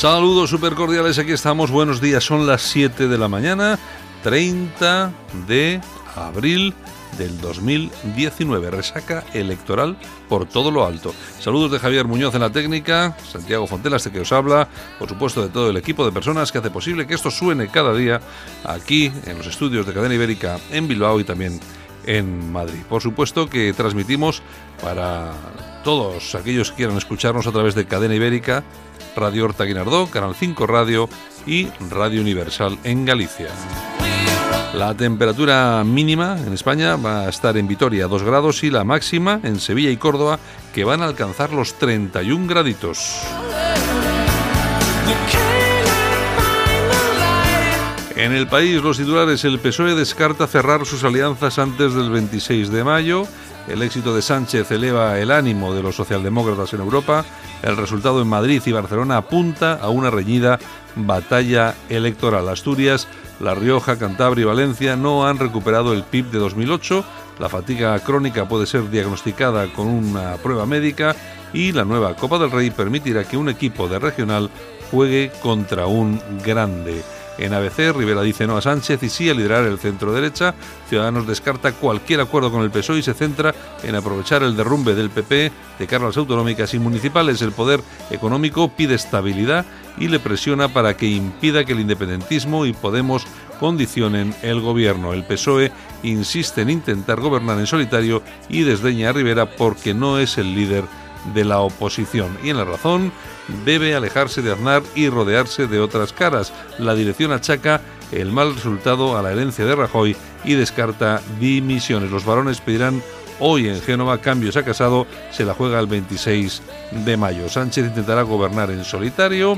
Saludos super cordiales, aquí estamos, buenos días, son las 7 de la mañana, 30 de abril del 2019, resaca electoral por todo lo alto. Saludos de Javier Muñoz en la técnica, Santiago Fontela, este que os habla, por supuesto de todo el equipo de personas que hace posible que esto suene cada día aquí en los estudios de Cadena Ibérica en Bilbao y también en Madrid. Por supuesto que transmitimos para todos aquellos que quieran escucharnos a través de Cadena Ibérica, Radio Horta Guinardó, Canal 5 Radio y Radio Universal en Galicia. La temperatura mínima en España va a estar en Vitoria 2 grados y la máxima en Sevilla y Córdoba que van a alcanzar los 31 graditos. En el país, los titulares, el PSOE descarta cerrar sus alianzas antes del 26 de mayo. El éxito de Sánchez eleva el ánimo de los socialdemócratas en Europa. El resultado en Madrid y Barcelona apunta a una reñida batalla electoral. Asturias, La Rioja, Cantabria y Valencia no han recuperado el PIB de 2008. La fatiga crónica puede ser diagnosticada con una prueba médica y la nueva Copa del Rey permitirá que un equipo de regional juegue contra un grande. En ABC, Rivera dice no a Sánchez y sí a liderar el centro derecha. Ciudadanos descarta cualquier acuerdo con el PSOE y se centra en aprovechar el derrumbe del PP de las autonómicas y municipales. El poder económico pide estabilidad y le presiona para que impida que el independentismo y Podemos condicionen el gobierno. El PSOE insiste en intentar gobernar en solitario y desdeña a Rivera porque no es el líder de la oposición. Y en la razón, debe alejarse de Aznar y rodearse de otras caras. La dirección achaca el mal resultado a la herencia de Rajoy y descarta dimisiones. Los varones pedirán hoy en Génova cambios a Casado, se la juega el 26 de mayo. Sánchez intentará gobernar en solitario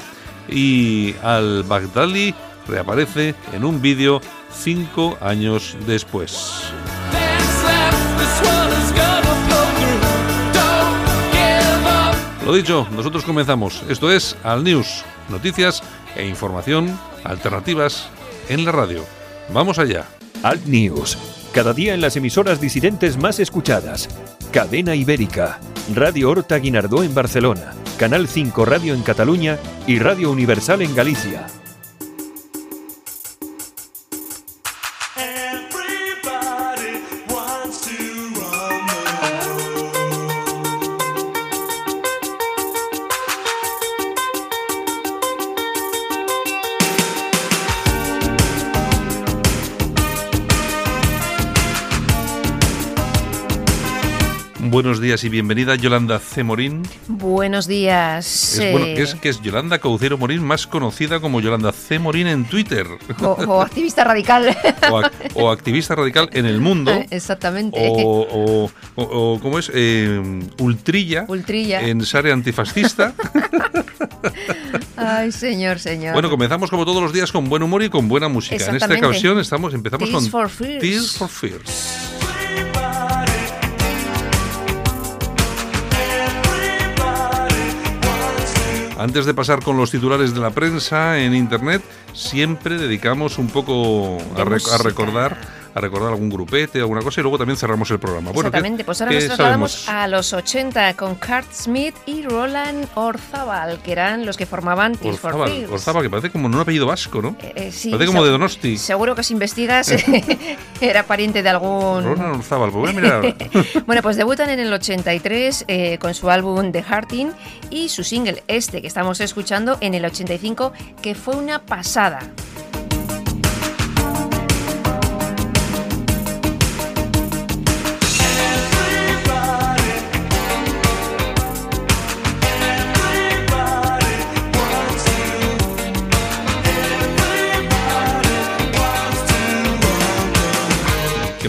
y al-Baghdadi reaparece en un vídeo cinco años después. Lo dicho, nosotros comenzamos. Esto es Al News, noticias e información alternativas en la radio. Vamos allá. Alt News, cada día en las emisoras disidentes más escuchadas. Cadena Ibérica, Radio Horta Guinardó en Barcelona, Canal 5 Radio en Cataluña y Radio Universal en Galicia. Buenos días y bienvenida Yolanda C. Morín. Buenos días. Es, bueno, que es, que es Yolanda Caucero Morín, más conocida como Yolanda C. Morín en Twitter. O, o activista radical. O, ac- o activista radical en el mundo. Exactamente. O, o, ¿cómo es? Eh, ultrilla. Ultrilla. En Sare Antifascista. Ay, señor, señor. bueno, comenzamos como todos los días con buen humor y con buena música. En esta ocasión estamos, empezamos Tears con for Fears. Tears for Fears. Antes de pasar con los titulares de la prensa en internet, siempre dedicamos un poco a, rec- a recordar a recordar algún grupete, alguna cosa y luego también cerramos el programa. Bueno, ¿qué- Exactamente, pues ahora nos trasladamos a los 80 con Kurt Smith y Roland Orzabal, que eran los que formaban Tears for Fears. Orzábal, que parece como un apellido vasco, ¿no? Eh, eh, sí, Parece como de Donosti. Seguro que si investigas era pariente de algún... Roland Orzábal, pues voy a mirar. Bueno, pues debutan en el 83 eh, con su álbum The Hearting y su single este que estamos escuchando en el 85 que fue una pasada.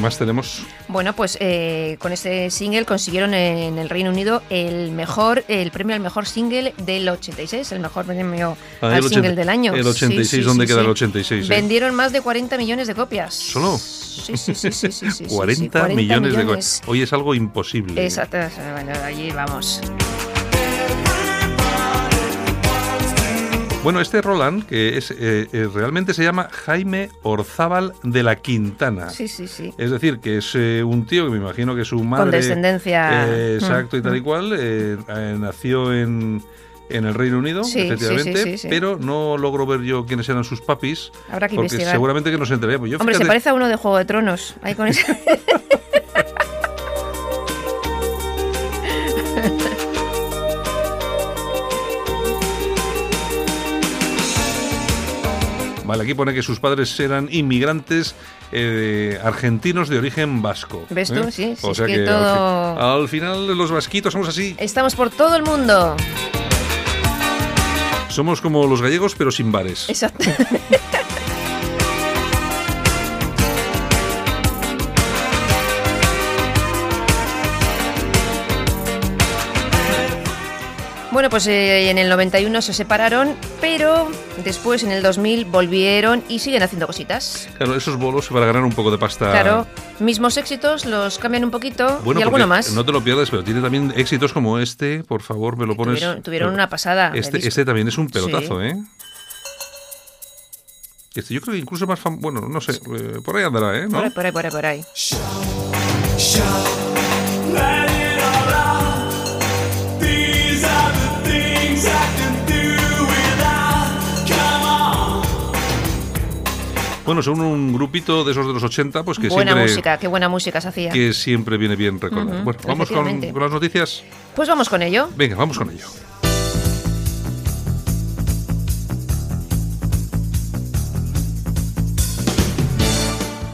Más tenemos? Bueno, pues eh, con este single consiguieron en el Reino Unido el mejor, el premio al mejor single del 86, el mejor premio Ah, al single 80 del año. el Sí, 86, sí, ¿dónde sí, queda sí. el 86, eh? Vendieron más de 40 millones de copias. ¿Solo? Sí, sí, sí, sí, sí, sí, sí, 40, sí, millones, de cosas. Hoy es algo imposible. Exacto, bueno, allí vamos. Bueno, este Roland, que es eh, eh, realmente se llama Jaime Orzábal de la Quintana. Sí, sí, sí. Es decir, que es eh, un tío que me imagino que su madre. descendencia. eh, exacto, y tal y Mm, cual. nació en, en el Reino Unido, Sí, efectivamente. sí, sí, sí. Pero no logro ver yo quiénes eran sus papis. Habrá que porque investigar. seguramente que nos enteraríamos. Yo, Hombre, se parece a uno de Juego de Tronos. Ahí con ese. Vale, aquí pone que sus padres eran inmigrantes eh, argentinos de origen vasco. ¿Ves ¿eh? tú? Sí, sí, O es sea que al fi- al, final los vasquitos somos así. Estamos por todo el mundo. Somos como los gallegos, pero sin bares. Exacto. Bueno, pues eh, en el 91 se separaron, pero después en el 2000 volvieron y siguen haciendo cositas. Claro, esos bolos para ganar un poco de pasta. Claro, mismos éxitos, los cambian un poquito Bueno, y alguno más. No te lo pierdas, pero tiene también éxitos como este. Por favor, me lo pones. Tuvieron, tuvieron una pasada. Este, este también es un pelotazo, Sí. ¿eh? Este yo creo que incluso más famoso. Bueno, no sé, eh, por ahí andará, ¿eh? ¿No? Por ahí, por ahí, por ahí, por ahí. Bueno, son un grupito de esos de los 80, pues que buena siempre. música, qué buena música se hacía. que siempre viene bien recordar. Bueno, vamos con, con las noticias. Pues vamos con ello. Venga, vamos con ello.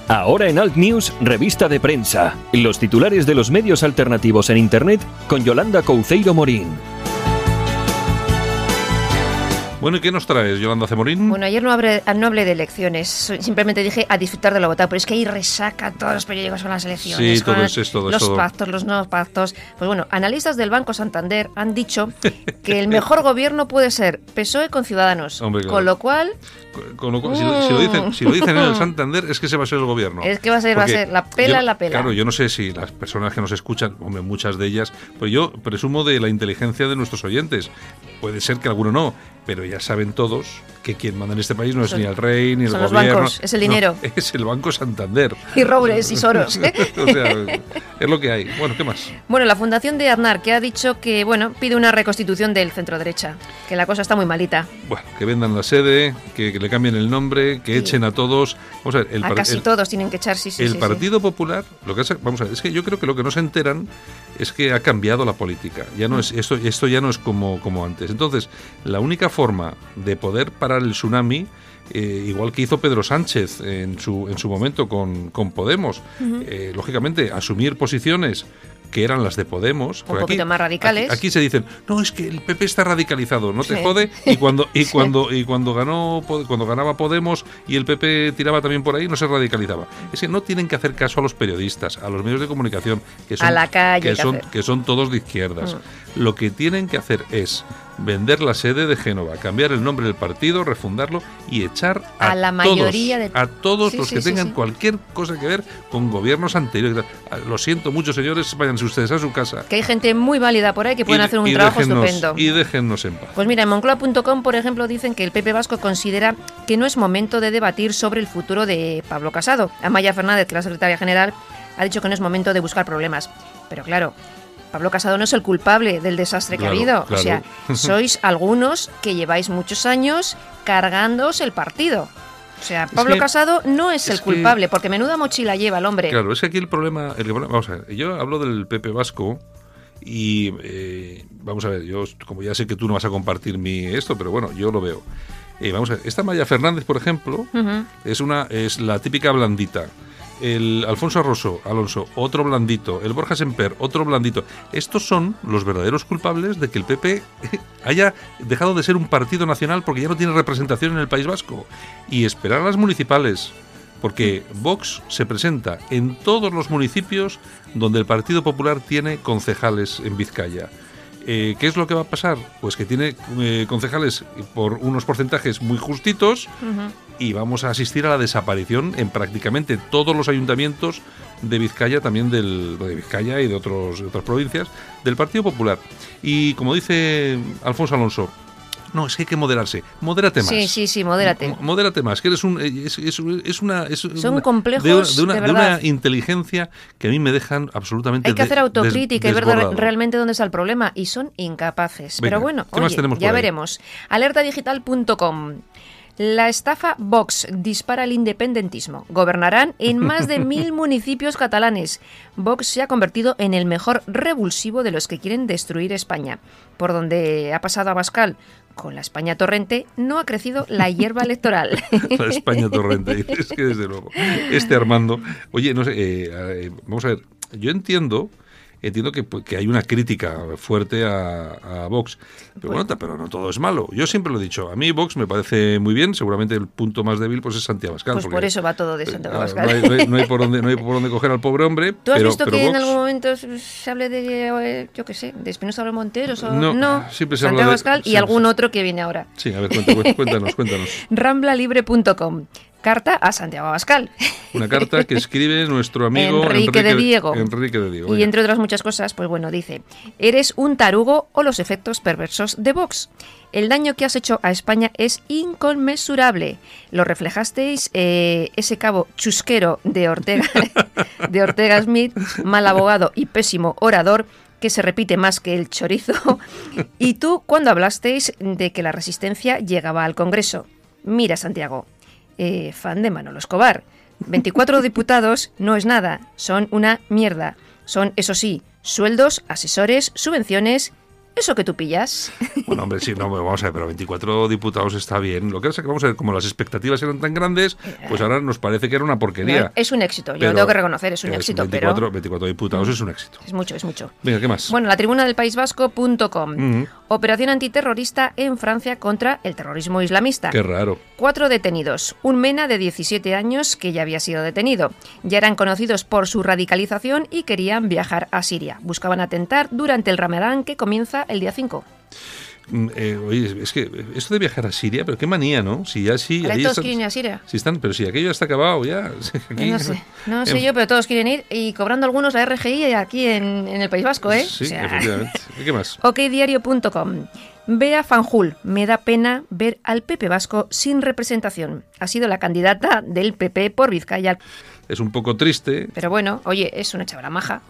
Ahora en Alt News, revista de prensa. Los titulares de los medios alternativos en Internet con Yolanda Couceiro Morín. Bueno, ¿y qué nos traes, Yolanda Cemorín? Bueno, ayer no hablé, no hablé de elecciones, simplemente dije a disfrutar de lo votado, pero es que ahí resaca todos los periódicos con las elecciones. Sí, todo es- es todo, es Los todo. pactos, los nuevos pactos. Pues bueno, analistas del Banco Santander han dicho que el mejor gobierno puede ser PSOE con Ciudadanos. Hombre, claro. Con lo cual, Con- con lo cual, si, lo, si lo dicen, si lo dicen en el Santander, es que ese va a ser el gobierno. Es que va a ser- va a ser la pela, yo- la pela. Claro, yo no sé si las personas que nos escuchan, hombre, muchas de ellas, pues yo presumo de la inteligencia de nuestros oyentes. Puede ser que alguno no, pero ya saben todos que quien manda en este país no es Son- ni el rey ni el son los gobierno. bancos, es el no, dinero. es el Banco Santander. y Robles y Soros. o sea, es lo que hay. Bueno, ¿qué más? Bueno, la fundación de Aznar, que ha dicho que, bueno, pide una reconstitución del centro derecha, que la cosa está muy malita. Bueno, que vendan la sede, que, que le cambien el nombre, que Sí. echen a todos. Vamos a ver, el, a casi el- todos tienen que echar, sí, sí. el sí, sí. Partido Popular, lo que hace, vamos a ver, es que yo creo que lo que no se enteran es que ha cambiado la política. Ya no Mm. es esto, esto ya no es como, como antes. Entonces, la única forma de poder parar el tsunami, eh, igual que hizo Pedro Sánchez en su, en su momento con, con Podemos, eh, lógicamente asumir posiciones que eran las de Podemos. porque poquito más radicales. Aquí, aquí se dicen, no, es que el PP está radicalizado, no te Sí. jode. Y cuando, y cuando, y cuando ganó cuando ganaba Podemos y el PP tiraba también por ahí, no se radicalizaba. Es que no tienen que hacer caso a los periodistas, a los medios de comunicación, que son, A la calle que son, hacer. Mm. que son todos de izquierdas. Lo que tienen que hacer es vender la sede de Génova, cambiar el nombre del partido, refundarlo y echar a, A la todos, mayoría de- a todos Sí, los sí, que sí, tengan cualquier cosa que ver con gobiernos anteriores. Ah, Lo siento mucho, señores, váyanse ustedes a su casa. Que hay gente muy válida por ahí que pueden Y- hacer un trabajo déjennos- estupendo. Y déjennos en paz. Pues mira, en Moncloa.com, por ejemplo, dicen que el PP Vasco considera que no es momento de debatir sobre el futuro de Pablo Casado. Amaya Fernández, que la secretaria general, ha dicho que no es momento de buscar problemas. Pero claro, Pablo Casado no es el culpable del desastre Claro, que ha habido. claro. O sea, sois algunos que lleváis muchos años cargándoos el partido. O sea, Pablo que- Casado no es, es el que- culpable, porque menuda mochila lleva el hombre. Claro, es que aquí el problema, el problema- vamos a ver, yo hablo del PP Vasco y eh, vamos a ver, yo como ya sé que tú no vas a compartir mi esto, pero bueno, yo lo veo. Eh, vamos a ver, esta Maya Fernández, por ejemplo, es una es la típica blandita. El Alfonso Arroso, Alonso, otro blandito. El Borja Semper, otro blandito. Estos son los verdaderos culpables de que el PP haya dejado de ser un partido nacional porque ya no tiene representación en el País Vasco. Y esperar a las municipales porque Vox se presenta en todos los municipios donde el Partido Popular tiene concejales en Vizcaya. Eh, ¿Qué es lo que va a pasar? Pues que tiene eh, concejales por unos porcentajes muy justitos y vamos a asistir a la desaparición en prácticamente todos los ayuntamientos de Vizcaya, también del, de Vizcaya y de, otros, de otras provincias, del Partido Popular. Y como dice Alfonso Alonso, no, es que hay que moderarse. Modérate más. Sí, sí, sí, modérate. Modérate más, que eres un. eh, Es, es- es una. es Son una- complejos, de una, de una- de de una verdad. inteligencia que a mí me dejan absolutamente. Hay que hacer autocrítica y ver realmente dónde está el problema y son incapaces. Venga, Pero bueno, ¿qué más oye, ya ahí? veremos. Alertadigital.com. La estafa Vox dispara el independentismo. Gobernarán en más de mil municipios catalanes. Vox se ha convertido en el mejor revulsivo de los que quieren destruir España. Por donde ha pasado Abascal con la España torrente, no ha crecido la hierba electoral. La España torrente. Es que desde luego. Este Armando. Oye, no sé. eh, eh, vamos a ver. Yo entiendo. Entiendo que, pues, que hay una crítica fuerte a, a Vox, pero bueno, pero no todo es malo. Yo siempre lo he dicho, a mí Vox me parece muy bien, seguramente el punto más débil pues es Santiago Abascal. Pues por eso va todo de eh, Santiago Abascal. No hay, no hay- no hay por dónde, no hay por dónde coger al pobre hombre. ¿Tú has pero, visto pero que en algún momento se hable de, eh, yo qué sé, de Espinosa de Monteros o No, siempre se habla Santiago de- Abascal y sí, algún otro que viene ahora. Sí, a ver, cuenta- cuéntanos, cuéntanos. Ramblalibre.com. Carta a Santiago Abascal. Una carta que escribe nuestro amigo Enrique de Diego. Enrique de Diego. Y entre otras muchas cosas, pues bueno, dice, eres un tarugo o los efectos perversos de Vox. El daño que has hecho a España es inconmensurable. Lo reflejasteis eh, ese cabo chusquero de Ortega, de Ortega Smith, mal abogado y pésimo orador, que se repite más que el chorizo. Y tú, cuando hablasteis de que la resistencia llegaba al Congreso. Mira, Santiago, eh, fan de Manolo Escobar. 24 diputados no es nada, son una mierda. Son, eso sí, sueldos, asesores, subvenciones, eso que tú pillas. Bueno, hombre, sí, no, vamos a ver, pero 24 diputados está bien. Lo que pasa es que vamos a ver, como las expectativas eran tan grandes, pues ahora nos parece que era una porquería. Es un éxito, yo Pero- lo tengo que reconocer, es un éxito, 24, pero 24 diputados es un éxito. es mucho, es mucho. Venga, ¿qué más? Bueno, la tribuna del País Vasco.com. Ujú. Operación antiterrorista en Francia contra el terrorismo islamista. Qué raro. Cuatro detenidos. Un mena de 17 años que ya había sido detenido. Ya eran conocidos por su radicalización y querían viajar a Siria. Buscaban atentar durante el Ramadán que comienza el día 5. Mm, eh, oye, es que esto de viajar a Siria, pero qué manía, ¿no? Si ya sí. Ahora todos quieren ir a Siria. si están, pero si aquello ya está acabado, ya. Aquí- No sé, no sé en- yo, pero todos quieren ir y cobrando algunos la RGI aquí en, en el País Vasco, ¿eh? Sí, O sea, efectivamente. ¿Y ¿Qué más? okdiario.com. Bea Fanjul, me da pena ver al PP Vasco sin representación. Ha sido la candidata del PP por Vizcaya. Es un poco triste. Pero bueno, oye, es una chavala maja.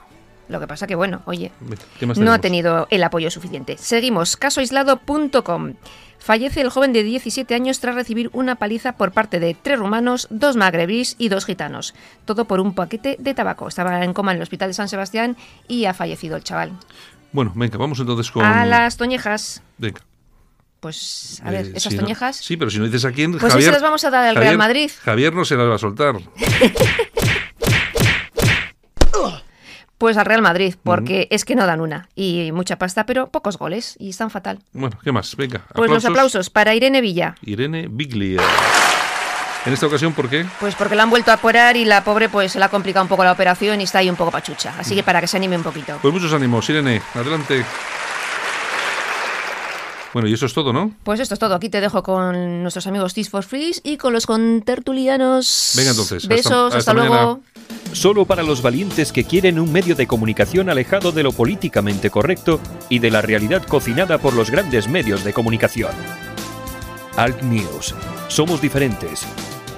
Lo que pasa que, bueno, oye, ¿Qué más no ha tenido el apoyo suficiente. Seguimos, casoaislado.com. Fallece el joven de 17 años tras recibir una paliza por parte de tres rumanos, dos magrebís y dos gitanos. Todo por un paquete de tabaco. Estaba en coma en el hospital de San Sebastián y ha fallecido el chaval. Bueno, venga, vamos entonces con. A las toñejas. Venga. Pues, a ver, Eh, esas si no- toñejas. sí, pero si no dices a quién. Pues Javier, se las vamos a dar al Real Javier- Madrid. Javier no se las va a soltar. Pues al Real Madrid, porque es que no dan una. Y mucha pasta, pero pocos goles. Y están fatal. Bueno, ¿qué más? Venga. Pues los aplausos para Irene Villa. Irene Biglia. En esta ocasión, ¿por qué? Pues porque la han vuelto a operar y la pobre pues se le ha complicado un poco la operación y está ahí un poco pachucha. Así que para que se anime un poquito. Pues muchos ánimos, Irene. Adelante. Bueno, y eso es todo, ¿no? Pues esto es todo. Aquí te dejo con nuestros amigos Teas for Freeze y con los contertulianos. Venga, entonces, hasta- Besos, hasta, hasta luego. mañana. Solo para los valientes que quieren un medio de comunicación alejado de lo políticamente correcto y de la realidad cocinada por los grandes medios de comunicación. Alt News. Somos diferentes.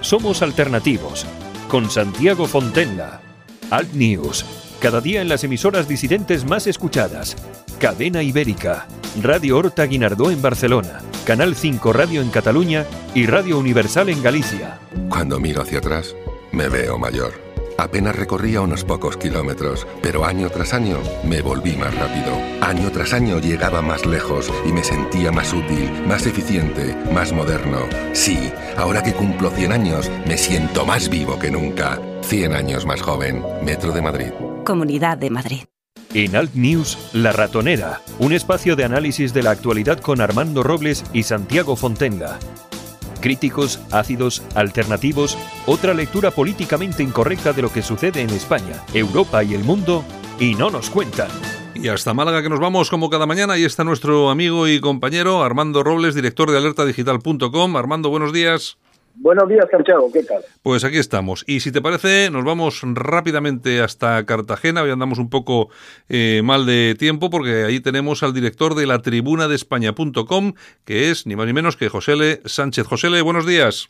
Somos alternativos. Con Santiago Fontenla. Alt News. Cada día en las emisoras disidentes más escuchadas. Cadena Ibérica. Radio Horta Guinardó en Barcelona. Canal 5 Radio en Cataluña y Radio Universal en Galicia. Cuando miro hacia atrás, me veo mayor. Apenas recorría unos pocos kilómetros, pero año tras año me volví más rápido. Año tras año llegaba más lejos y me sentía más útil, más eficiente, más moderno. Sí, ahora que cumplo 100 años, me siento más vivo que nunca. 100 años más joven. Metro de Madrid. Comunidad de Madrid. En Alt News, La Ratonera, un espacio de análisis de la actualidad con Armando Robles y Santiago Fontenga. Críticos, ácidos, alternativos, otra lectura políticamente incorrecta de lo que sucede en España, Europa y el mundo, y no nos cuentan. Y hasta Málaga que nos vamos como cada mañana. Ahí está nuestro amigo y compañero Armando Robles, director de alertadigital.com. Armando, buenos días. Buenos días, Santiago, ¿qué tal? Pues aquí estamos. Y si te parece, nos vamos rápidamente hasta Cartagena. Hoy andamos un poco eh, mal de tiempo porque ahí tenemos al director de la tribuna de España.com, que es ni más ni menos que José Sánchez. José buenos días.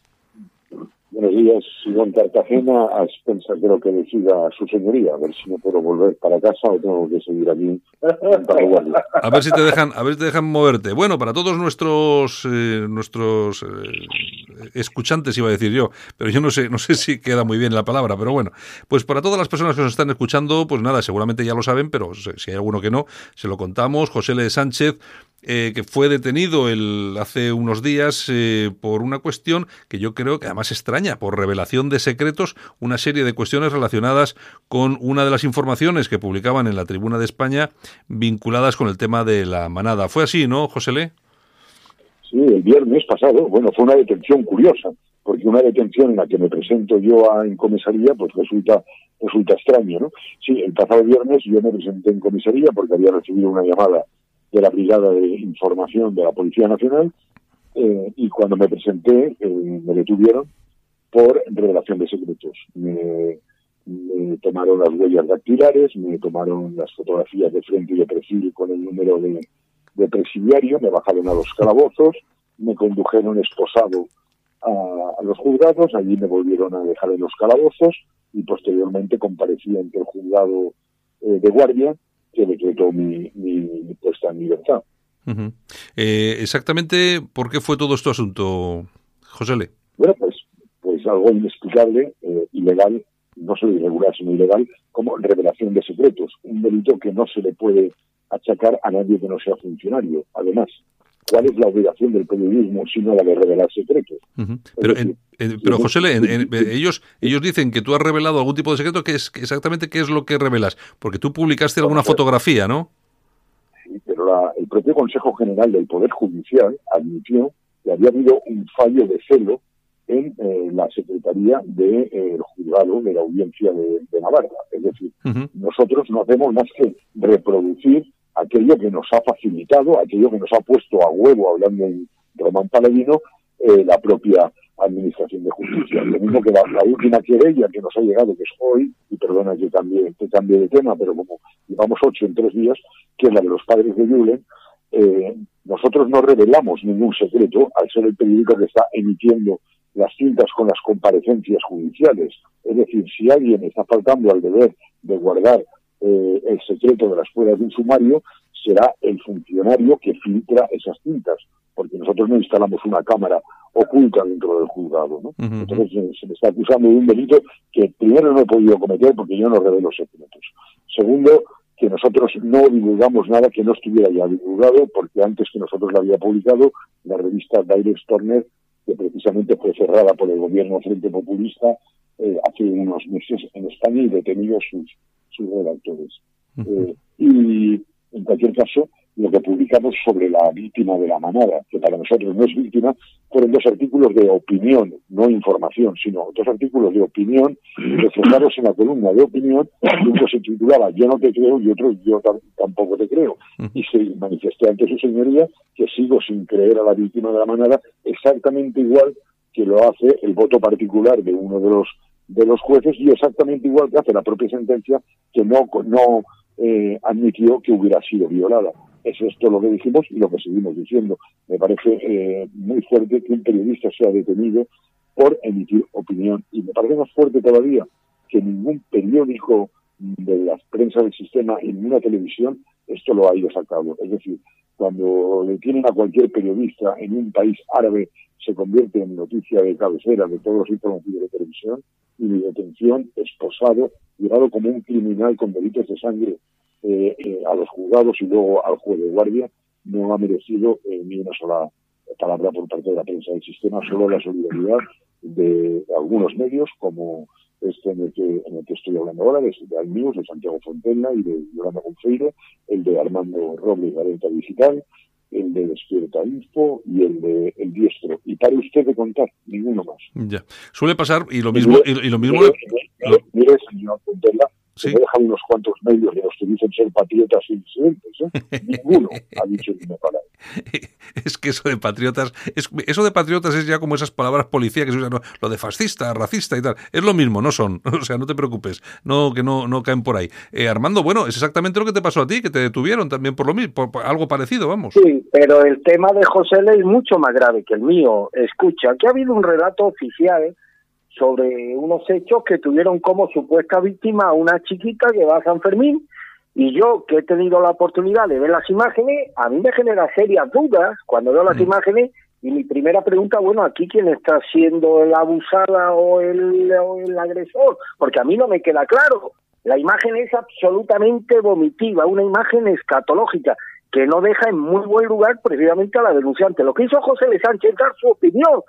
Buenos días, sigo en Cartagena a expensas de lo que decida su señoría, a ver si me puedo volver para casa o tengo que seguir aquí en Paraguay. A ver si te dejan, a ver si te dejan moverte. Bueno, para todos nuestros eh, nuestros eh, escuchantes iba a decir yo, pero yo no sé, no sé si queda muy bien la palabra, pero bueno, pues para todas las personas que nos están escuchando, pues nada, seguramente ya lo saben, pero si hay alguno que no, se lo contamos. José L. Sánchez eh, que fue detenido el, hace unos días eh, por una cuestión que yo creo que además extraña, por revelación de secretos, una serie de cuestiones relacionadas con una de las informaciones que publicaban en la Tribuna de España vinculadas con el tema de la manada. ¿Fue así, no, José Le? Sí, el viernes pasado, bueno, fue una detención curiosa, porque una detención en la que me presento yo en comisaría, pues resulta resulta extraño, ¿no? Sí, el pasado viernes yo me presenté en comisaría porque había recibido una llamada de la Brigada de Información de la Policía Nacional eh, y cuando me presenté eh, me detuvieron por revelación de secretos. Me, tomaron las huellas dactilares, me tomaron las fotografías de frente y de perfil con el número de, de presidiario, me bajaron a los calabozos, me condujeron esposado a, a, los juzgados, allí me volvieron a dejar en los calabozos y posteriormente comparecí ante el juzgado eh, de guardia que decretó mi, mi, mi puesta en libertad. Uh -huh. eh, exactamente, ¿por qué fue todo este asunto, José Le? Bueno, pues, pues algo inexplicable, eh, ilegal, no solo irregular, sino ilegal, como revelación de secretos, un delito que no se le puede achacar a nadie que no sea funcionario. Además, ¿cuál es la obligación del periodismo sino la de revelar secretos? Uh -huh. Pero, decir, en, en, pero José, en, ellos, ellos dicen que tú has revelado algún tipo de secreto, que es exactamente qué es lo que revelas, porque tú publicaste alguna fotografía, ¿no? Sí, pero la, el propio Consejo General del Poder Judicial admitió que había habido un fallo de celo en eh, la Secretaría del de, eh, Juzgado de la Audiencia de, de Navarra. Es decir, uh -huh. nosotros no hacemos más que reproducir aquello que nos ha facilitado, aquello que nos ha puesto a huevo, hablando en Román Paladino, eh, la propia Administración de Justicia. Lo mismo que la, la, última querella que nos ha llegado, que es hoy, y perdona que cambie, que cambie de tema, pero como llevamos ocho en tres días, que es la de los padres de Julen, eh, nosotros no revelamos ningún secreto al ser el periódico que está emitiendo las cintas con las comparecencias judiciales. Es decir, si alguien está faltando al deber de guardar eh, el secreto de las pruebas de un sumario, será el funcionario que filtra esas cintas, porque nosotros no instalamos una cámara oculta dentro del juzgado. ¿no? Uh -huh. Entonces eh, se me está acusando de un delito que primero no he podido cometer porque yo no revelo secretos. Segundo, que nosotros no divulgamos nada que no estuviera ya divulgado, porque antes que nosotros lo había publicado, la revista Direct Storner que precisamente fue cerrada por el gobierno Frente Populista eh, hace unos meses en España y detenido sus, sus redactores. Uh -huh. eh, y en cualquier caso, lo que publicamos sobre la víctima de la manada, que para nosotros no es víctima, fueron dos artículos de opinión, no información, sino dos artículos de opinión reflejados en la columna de opinión, uno se titulaba Yo no te creo y otro Yo tampoco te creo. Y se manifestó ante su señoría que sigo sin creer a la víctima de la manada exactamente igual que lo hace el voto particular de uno de los de los jueces y exactamente igual que hace la propia sentencia que no no eh, admitió que hubiera sido violada. Es esto lo que dijimos y lo que seguimos diciendo. Me parece eh, muy fuerte que un periodista sea detenido por emitir opinión y me parece más fuerte todavía que ningún periódico de las prensa del sistema en ninguna televisión esto lo haya sacado. Es decir, cuando detienen a cualquier periodista en un país árabe se convierte en noticia de cabecera de todos los informativos de televisión y mi detención, esposado, llevado como un criminal con delitos de sangre eh, eh, a los juzgados y luego al juez de guardia, no ha merecido eh, ni una sola palabra por parte de la prensa del sistema, solo la solidaridad de algunos medios como este en el que, en el que estoy hablando ahora, de, de de Santiago Fontella y de Yolanda Confeiro, el de Armando Robles de Alerta Digital, el de Despierta Info y el de El Diestro. Y pare usted de contar, ninguno más. Ya. Suele pasar, y lo mismo, y, y lo mismo Mire, mire, mire, señor Sí. que me dejan unos cuantos medios de los que dicen ser patriotas y disidentes. ¿eh? Ninguno ha dicho ni una palabra. es que eso de patriotas, es, eso de patriotas es ya como esas palabras policía que se usan, lo de fascista, racista y tal. Es lo mismo, no son. O sea, no te preocupes, no que no, no caen por ahí. Eh, Armando, bueno, es exactamente lo que te pasó a ti, que te detuvieron también por lo mismo, por, por algo parecido, vamos. Sí, pero el tema de José L es mucho más grave que el mío. Escucha, aquí ha habido un relato oficial sobre unos hechos que tuvieron como supuesta víctima a una chiquita que va a San Fermín y yo que he tenido la oportunidad de ver las imágenes, a mí me genera serias dudas cuando veo las Mm. imágenes y mi primera pregunta, bueno, aquí quién está siendo la abusada o el, o el agresor, porque a mí no me queda claro. La imagen es absolutamente vomitiva, una imagen escatológica que no deja en muy buen lugar precisamente a la denunciante. Lo que hizo José L. Sánchez dar su opinión,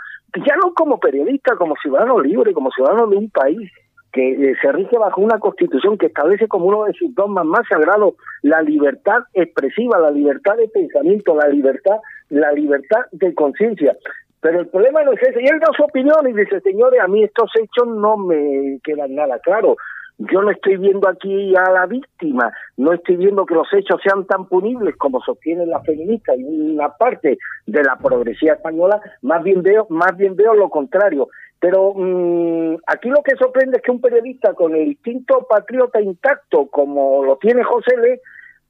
ya no como periodista, como ciudadano libre, como ciudadano de un país que eh, se rige bajo una constitución que establece como uno de sus dogmas más sagrados la libertad expresiva, la libertad de pensamiento, la libertad, la libertad de conciencia. Pero el problema no es ese. Y él da su opinión y dice, señores, a mí estos hechos no me quedan nada claros. Yo no estoy viendo aquí a la víctima, no estoy viendo que los hechos sean tan punibles como sostienen las feministas y una parte de la progresía española, más bien veo, más bien veo lo contrario. Pero mm, aquí lo que sorprende es que un periodista con el instinto patriota intacto, como lo tiene José Le,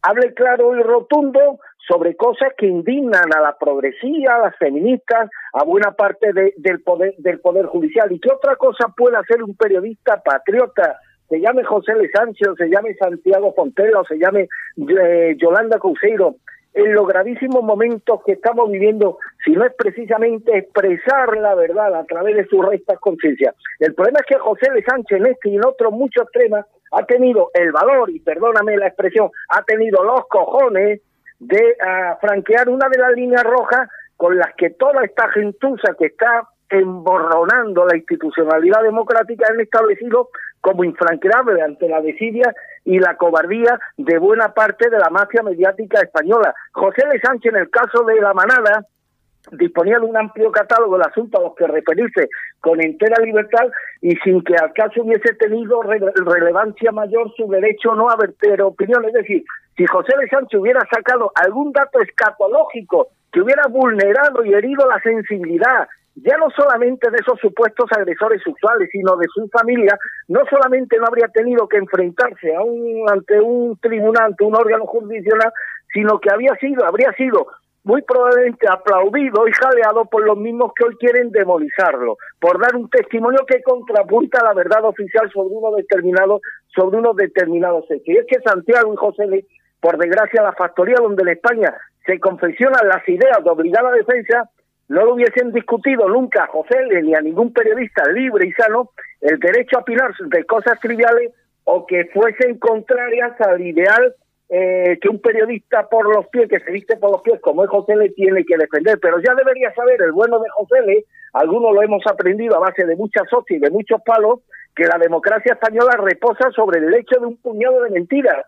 hable claro y rotundo sobre cosas que indignan a la progresía, a las feministas, a buena parte de- del poder del poder judicial. ¿Y qué otra cosa puede hacer un periodista patriota? Se llame José Le Sánchez, o se llame Santiago Fontela, o se llame eh, Yolanda Couseiro, en los gravísimos momentos que estamos viviendo, si no es precisamente expresar la verdad a través de sus restas conciencias. El problema es que José Le Sánchez en este y en otros muchos temas ha tenido el valor, y perdóname la expresión, ha tenido los cojones de ah, franquear una de las líneas rojas con las que toda esta gentuza que está emborronando la institucionalidad democrática han establecido como infranqueable ante la desidia y la cobardía de buena parte de la mafia mediática española. José Le Sánchez, en el caso de La Manada, disponía de un amplio catálogo de asuntos a los que referirse con entera libertad y sin que al caso hubiese tenido re- relevancia mayor su derecho no a verter opinión. Es decir, si José de Sánchez hubiera sacado algún dato escatológico que hubiera vulnerado y herido la sensibilidad ya no solamente de esos supuestos agresores sexuales, sino de su familia, no solamente no habría tenido que enfrentarse a un, ante un tribunal, ante un órgano jurisdiccional, sino que había sido, habría sido muy probablemente aplaudido y jaleado por los mismos que hoy quieren demonizarlo, por dar un testimonio que contrapunta la verdad oficial sobre uno determinado, sobre unos determinados hechos. Y es que Santiago y José Luis, por desgracia, la factoría donde en España se confeccionan las ideas de obligada defensa, no lo hubiesen discutido nunca a José ni a ningún periodista libre y sano el derecho a opinar de cosas triviales o que fuesen contrarias al ideal eh, que un periodista por los pies, que se viste por los pies, como es José L., tiene que defender. Pero ya debería saber el bueno de José L., algunos lo hemos aprendido a base de muchas socias y de muchos palos, que la democracia española reposa sobre el hecho de un puñado de mentiras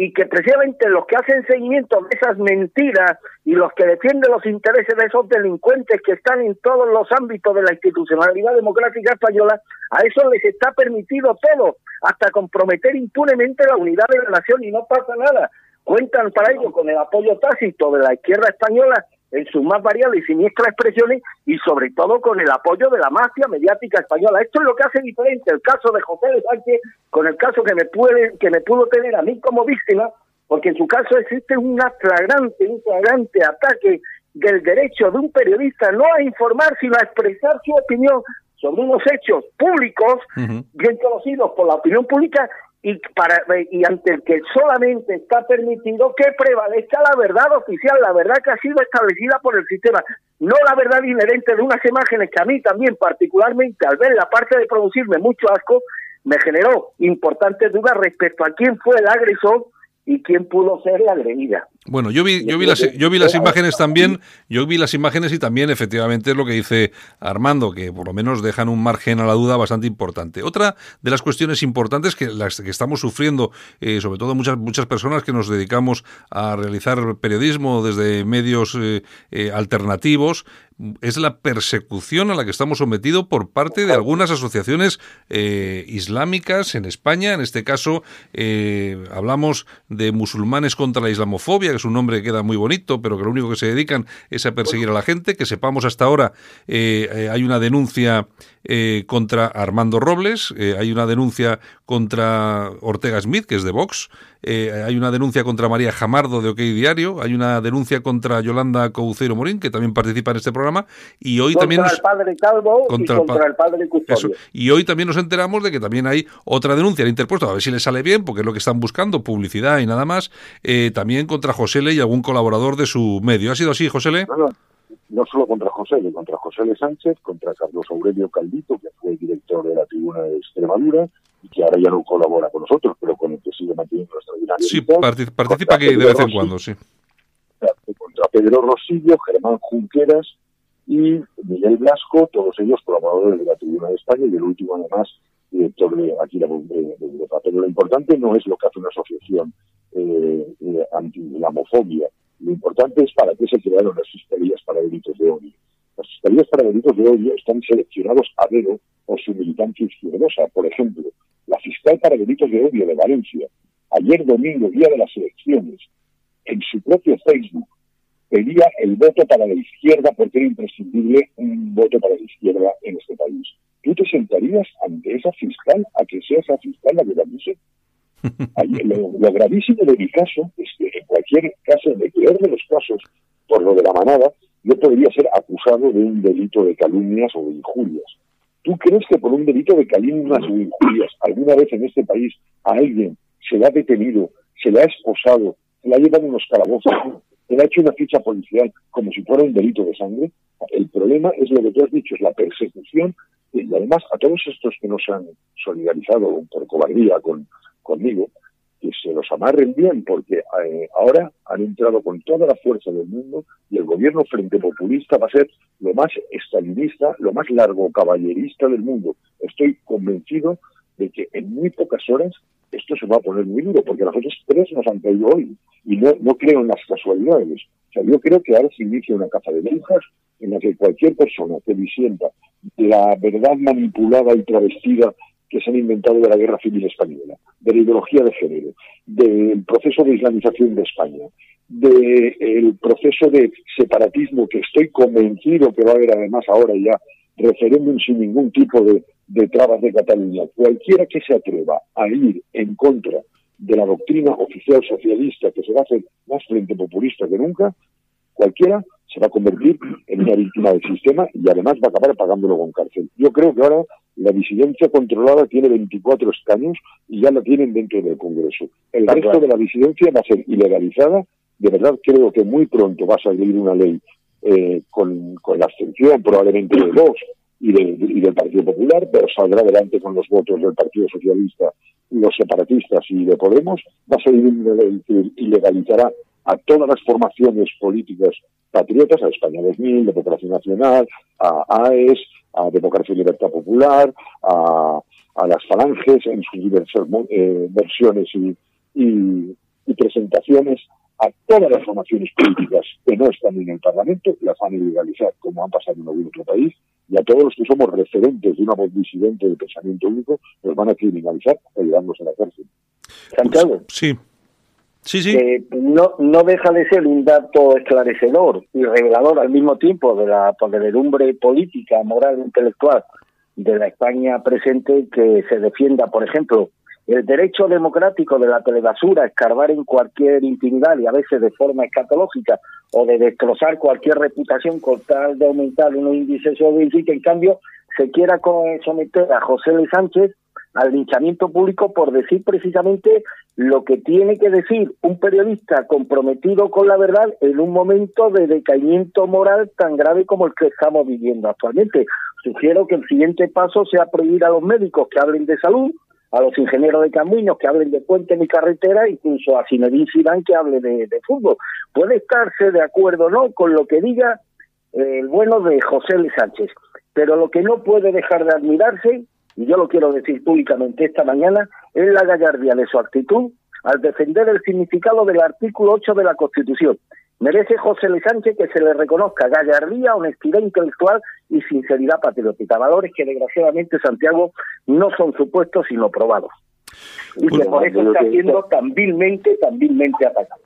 y que precisamente los que hacen seguimiento de esas mentiras y los que defienden los intereses de esos delincuentes que están en todos los ámbitos de la institucionalidad democrática española, a eso les está permitido todo, hasta comprometer impunemente la unidad de la nación y no pasa nada. Cuentan para ello con el apoyo tácito de la izquierda española en sus más variadas y siniestras expresiones y sobre todo con el apoyo de la mafia mediática española. Esto es lo que hace diferente el caso de José de Sánchez con el caso que me puede que me pudo tener a mí como víctima, porque en su caso existe una flagrante, un flagrante ataque del derecho de un periodista no a informar, sino a expresar su opinión sobre unos hechos públicos Ujú. bien conocidos por la opinión pública y para y ante el que solamente está permitido que prevalezca la verdad oficial, la verdad que ha sido establecida por el sistema, no la verdad inherente de unas imágenes que a mí también particularmente al ver la parte de producirme mucho asco, me generó importantes dudas respecto a quién fue el agresor y quién pudo ser la agredida. Bueno, yo vi, yo vi las, yo vi las imágenes también, yo vi las imágenes y también efectivamente es lo que dice Armando, que por lo menos dejan un margen a la duda bastante importante. Otra de las cuestiones importantes que las que estamos sufriendo, eh, sobre todo muchas muchas personas que nos dedicamos a realizar periodismo desde medios eh, eh, alternativos, es la persecución a la que estamos sometidos por parte de algunas asociaciones eh, islámicas en España. En este caso, eh, hablamos de musulmanes contra la islamofobia, que es un nombre que queda muy bonito, pero que lo único que se dedican es a perseguir a la gente. Que sepamos hasta ahora, eh, hay una denuncia contra Armando Robles, hay una denuncia contra Ortega Smith, que es de Vox, hay una denuncia contra María Jamardo de OK Diario, hay una denuncia contra Yolanda Couceiro Morín, que también participa en este programa y hoy contra también nos- el padre Calvo contra y el contra el padre Custodio. eso. Y hoy también nos enteramos de que también hay otra denuncia al interpuesto, a ver si le sale bien, porque es lo que están buscando, publicidad y nada más, eh, también contra Josele y algún colaborador de su medio. ¿Ha sido así, Josele? No, no, no solo contra José, L., contra José L. Sánchez, contra Carlos Aurelio Caldito, que fue director de la Tribuna de Extremadura y que ahora ya no colabora con nosotros, pero con el que sigue manteniendo extraordinario. Sí, parti- participa aquí de vez en cuando, sí. Contra Pedro Rosillo, Germán Junqueras y Miguel Blasco, todos ellos colaboradores de la Tribuna de España y el último, además, director de aquí de- de Europa. Pero lo importante no es lo que hace una asociación eh, eh, anti-islamofobia. Lo importante es para qué se crearon las fiscalías para delitos de odio. Las fiscalías para delitos de odio están seleccionados a dedo por su militancia izquierdosa. Por ejemplo, la fiscal para delitos de odio de Valencia, ayer domingo, día de las elecciones, en su propio Facebook, pedía el voto para la izquierda porque era imprescindible un voto para la izquierda en este país. ¿Tú te sentarías ante esa fiscal a que sea esa fiscal la que la dice? Lo, lo gravísimo de mi caso es que en cualquier caso, en el peor de los casos, por lo de la manada, yo podría ser acusado de un delito de calumnias o de injurias. ¿Tú crees que por un delito de calumnias o injurias alguna vez en este país a alguien se le ha detenido, se le ha esposado, se le ha llevado unos calabozos, se le ha hecho una ficha policial como si fuera un delito de sangre? El problema es lo que tú has dicho, es la persecución y además a todos estos que no se han solidarizado por cobardía con, conmigo, que se los amarren bien, porque eh, ahora han entrado con toda la fuerza del mundo y el gobierno frente populista va a ser lo más estalinista, lo más largo caballerista del mundo. Estoy convencido de que en muy pocas horas esto se va a poner muy duro, porque las otras tres nos han caído hoy y no, no creo en las casualidades. O sea, yo creo que ahora se inicia una caza de brujas en la que cualquier persona que disienta la verdad manipulada y travestida que se han inventado de la guerra civil española, de la ideología de género, del proceso de islamización de España, del proceso de separatismo que estoy convencido que va a haber además ahora ya referéndum sin ningún tipo de, de trabas de Cataluña. Cualquiera que se atreva a ir en contra de la doctrina oficial socialista que se va a hacer más frente populista que nunca, cualquiera se va a convertir en una víctima del sistema y además va a acabar pagándolo con cárcel. Yo creo que ahora la disidencia controlada tiene 24 escaños y ya la tienen dentro del Congreso. El resto de la disidencia va a ser ilegalizada. De verdad creo que muy pronto va a salir una ley eh, con, con la abstención probablemente de Vox y, de- y del Partido Popular, pero saldrá adelante con los votos del Partido Socialista, los separatistas y de Podemos. Va a salir una ley que ilegalizará a todas las formaciones políticas patriotas, a España 2000, Democracia Nacional, a AES, a Democracia y Libertad Popular, a, las falanges en sus diversas eh, versiones y, presentaciones, a todas las formaciones políticas que no están en el Parlamento, las van a ilegalizar, como han pasado en algún otro país, y a todos los que somos referentes de una voz disidente de pensamiento único, los van a criminalizar o llevarnos a la cárcel. Santiago, Sí. Sí, sí. no, no deja de ser un dato esclarecedor y revelador al mismo tiempo de la podredumbre política, moral, intelectual de la España presente que se defienda, por ejemplo, el derecho democrático de la telebasura escarbar en cualquier intimidad y a veces de forma escatológica o de destrozar cualquier reputación con tal de aumentar unos índices sobre que en cambio se quiera someter a José Luis Sánchez al linchamiento público por decir precisamente lo que tiene que decir un periodista comprometido con la verdad en un momento de decaimiento moral tan grave como el que estamos viviendo actualmente. Sugiero que el siguiente paso sea prohibir a los médicos que hablen de salud, a los ingenieros de caminos que hablen de puentes y carretera, incluso a Zinedine Zidane que hable de, fútbol. Puede estarse de acuerdo o no con lo que diga el bueno de José Luis Sánchez, pero lo que no puede dejar de admirarse, y yo lo quiero decir públicamente esta mañana, es la gallardía de su actitud al defender el significado del artículo 8 de la Constitución. Merece José Luis Sánchez que se le reconozca gallardía, honestidad intelectual y sinceridad patriótica, valores que desgraciadamente Santiago no son supuestos sino probados. Y que Pues, por eso está que- siendo tan vilmente, tan vilmente atacado.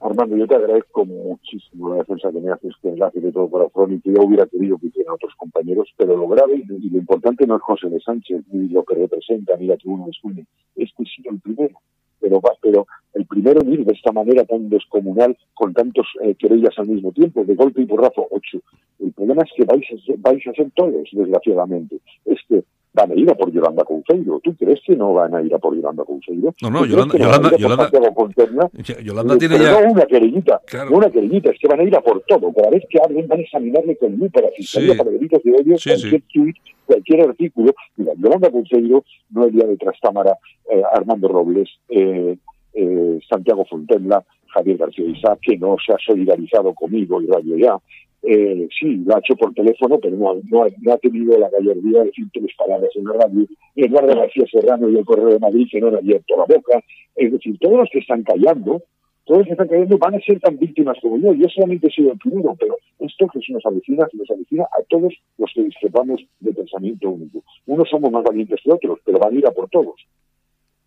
Armando, yo te agradezco muchísimo la defensa que me haces, que enlace de todo corazón y que yo hubiera querido que hicieran otros compañeros, pero lo grave y lo importante no es José de Sánchez, ni lo que representa, ni la tribuna de Escuña, es que sí el primero. Pero, pero el primero en ir de esta manera tan descomunal, con tantos eh, querellas al mismo tiempo, de golpe y porrazo, ocho. El problema es que vais a ser, vais a ser todos, desgraciadamente. Es que van a ir a por Yolanda Conceiro. ¿Tú crees que no van a ir a por Yolanda Conceiro? No, no, ¿Tú crees Yolanda- no Yolanda- Conterna? Yolanda Eh, tiene ya... no una querellita, Claro. no una querellita, es que van a ir a por todo. Cada vez que hablen van a examinarle con lupa la fiscalía Sí. para delitos de odio, Sí, cualquier sí. tuit, cualquier artículo. Mira, Yolanda Conceiro, Noelia de Trastámara, eh, Armando Robles, eh, eh, Santiago Fontenla, Javier García Isá, que no se ha solidarizado conmigo y Radio Ya. Eh, sí, lo ha hecho por teléfono, pero no, ha- tenido la gallardía de decir tres palabras en radio. Eduardo García Serrano y el Correo de Madrid, que no han abierto la boca. Es decir, todos los que están callando, todos los que están callando van a ser tan víctimas como yo. Yo solamente he sido el primero, pero esto que se nos avecina, se nos avecina a todos los que discrepamos de pensamiento único. Unos somos más valientes que otros, pero van a ir a por todos.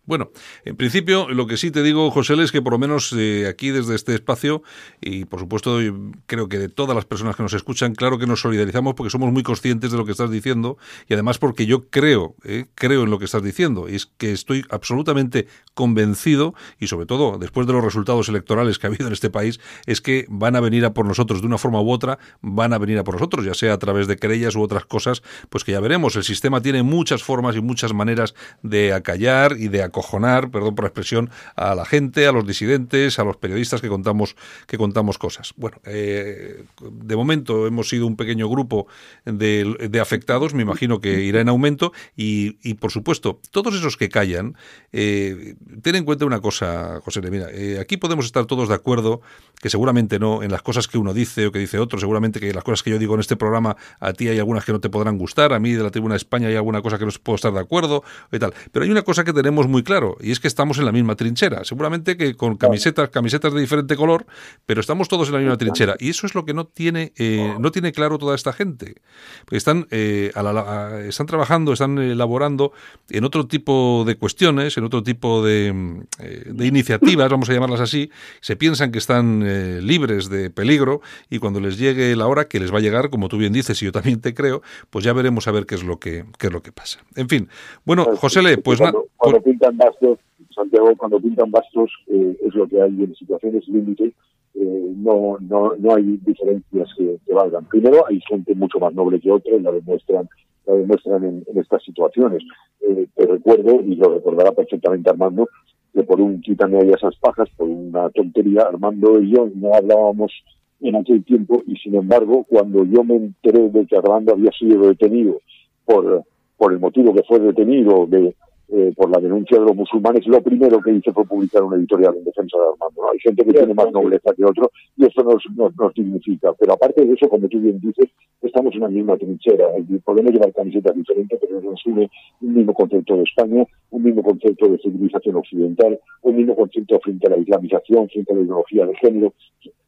Bueno, en principio, lo que sí te digo, José, es que por lo menos eh, aquí desde este espacio, y por supuesto creo que de todas las personas que nos escuchan, claro que nos solidarizamos porque somos muy conscientes de lo que estás diciendo y además porque yo creo, eh, creo en lo que estás diciendo, y es que estoy absolutamente convencido, y sobre todo después de los resultados electorales que ha habido en este país, es que van a venir a por nosotros de una forma u otra, van a venir a por nosotros, ya sea a través de querellas u otras cosas, pues que ya veremos. El sistema tiene muchas formas y muchas maneras de acallar y de acojonar, perdón por la expresión, a la gente, a los disidentes, a los periodistas que contamos, que contamos cosas. Bueno, eh, de momento hemos sido un pequeño grupo de, de afectados, me imagino que irá en aumento, y, y, por supuesto, todos esos que callan, eh, ten en cuenta una cosa, José, mira, eh, aquí podemos estar todos de acuerdo, que seguramente no, en las cosas que uno dice o que dice otro, seguramente que las cosas que yo digo en este programa, a ti hay algunas que no te podrán gustar, a mí de la Tribuna de España hay alguna cosa que no puedo estar de acuerdo y tal, pero hay una cosa que tenemos muy claro, y es que estamos en la misma trinchera, seguramente que con camisetas, camisetas de diferente color, pero estamos todos en la misma trinchera, y eso es lo que no tiene, eh, no tiene claro toda esta gente, porque están, eh, a la, a, están trabajando, están elaborando en otro tipo de cuestiones, en otro tipo de, eh, de iniciativas, vamos a llamarlas así, se piensan que están eh, libres de peligro, y cuando les llegue la hora, que les va a llegar, como tú bien dices, y yo también te creo, pues ya veremos a ver qué es lo que, qué es lo que pasa. En fin, bueno, José Le, pues nada. cuando, cuando pintan bastos, Santiago, cuando pintan bastos eh, es lo que hay en situaciones límite. Eh, no, no, no hay diferencias que, que, valgan. Primero, hay gente mucho más noble que otra y la demuestran, la demuestran en, en estas situaciones. Eh, te recuerdo, y lo recordará perfectamente Armando, que por un quítame ahí esas pajas, por una tontería, Armando y yo no hablábamos en aquel tiempo y sin embargo cuando yo me enteré de que Armando había sido detenido por, por el motivo que fue detenido de eh, por la denuncia de los musulmanes, lo primero que hice fue publicar una editorial en defensa de Armando. ¿no? Hay gente que tiene más nobleza que otro y eso nos, nos, nos dignifica. Pero aparte de eso, como tú bien dices, estamos en la misma trinchera. Podemos llevar camisetas diferentes, pero nos une un mismo concepto de España, un mismo concepto de civilización occidental, un mismo concepto frente a la islamización, frente a la ideología de género,